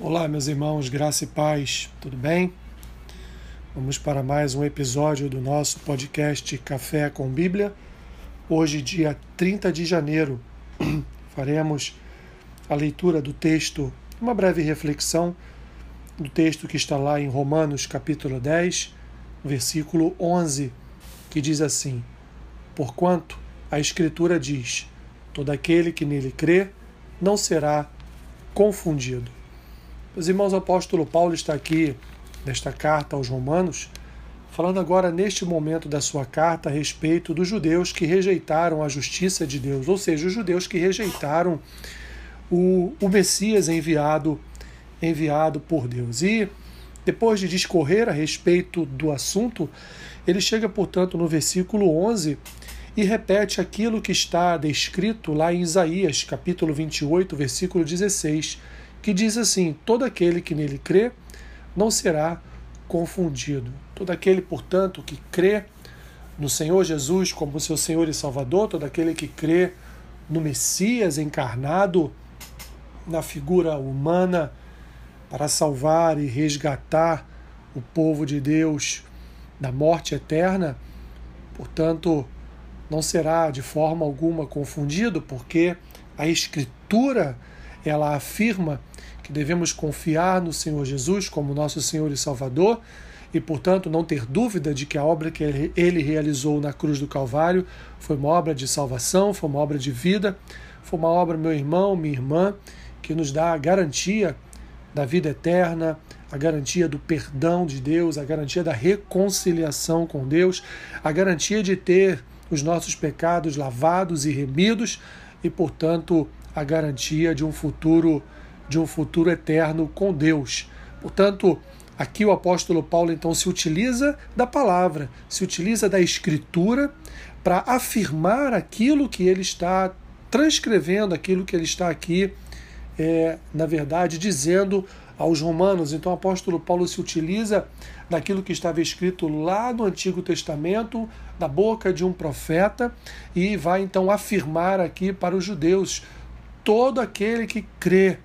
Olá, meus irmãos, graça e paz, tudo bem? Vamos para mais um episódio do nosso podcast Café com Bíblia. Hoje, dia 30 de janeiro, faremos a leitura do texto, uma breve reflexão do texto que está lá em Romanos, capítulo 10, versículo 11, que diz assim: Porquanto a Escritura diz: Todo aquele que nele crê não será confundido. Os irmãos, o apóstolo Paulo está aqui nesta carta aos Romanos, falando agora neste momento da sua carta a respeito dos judeus que rejeitaram a justiça de Deus, ou seja, os judeus que rejeitaram o, o Messias enviado enviado por Deus. E depois de discorrer a respeito do assunto, ele chega, portanto, no versículo 11 e repete aquilo que está descrito lá em Isaías, capítulo 28, versículo 16, que diz assim: Todo aquele que nele crê não será confundido. Todo aquele, portanto, que crê no Senhor Jesus como seu Senhor e Salvador, todo aquele que crê no Messias encarnado na figura humana para salvar e resgatar o povo de Deus da morte eterna, portanto, não será de forma alguma confundido, porque a Escritura ela afirma que devemos confiar no Senhor Jesus como nosso Senhor e Salvador e, portanto, não ter dúvida de que a obra que ele realizou na cruz do Calvário foi uma obra de salvação, foi uma obra de vida, foi uma obra, meu irmão, minha irmã, que nos dá a garantia da vida eterna, a garantia do perdão de Deus, a garantia da reconciliação com Deus, a garantia de ter os nossos pecados lavados e remidos e, portanto, a garantia de um futuro de um futuro eterno com Deus. Portanto, aqui o apóstolo Paulo então se utiliza da palavra, se utiliza da escritura para afirmar aquilo que ele está transcrevendo, aquilo que ele está aqui, é, na verdade, dizendo aos romanos. Então o apóstolo Paulo se utiliza daquilo que estava escrito lá no Antigo Testamento, da boca de um profeta, e vai então afirmar aqui para os judeus: todo aquele que crê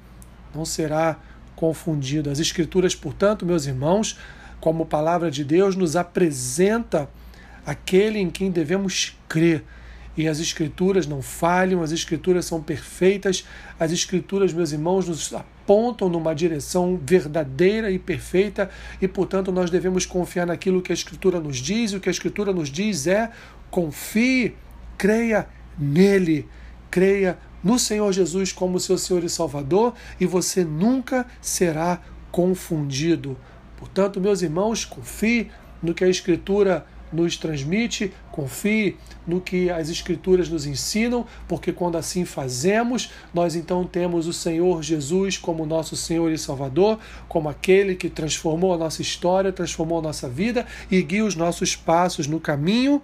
não será confundido. As Escrituras, portanto, meus irmãos, como palavra de Deus, nos apresenta aquele em quem devemos crer e as Escrituras não falham, as Escrituras são perfeitas, as Escrituras, meus irmãos, nos apontam numa direção verdadeira e perfeita e, portanto, nós devemos confiar naquilo que a Escritura nos diz. E o que a Escritura nos diz é: confie, creia nele, creia no Senhor Jesus como seu Senhor e Salvador e você nunca será confundido. Portanto, meus irmãos, confie no que a Escritura nos transmite, confie no que as Escrituras nos ensinam, porque quando assim fazemos, nós então temos o Senhor Jesus como nosso Senhor e Salvador, como aquele que transformou a nossa história, transformou a nossa vida e guia os nossos passos no caminho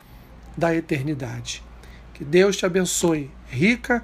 da eternidade. Que Deus te abençoe rica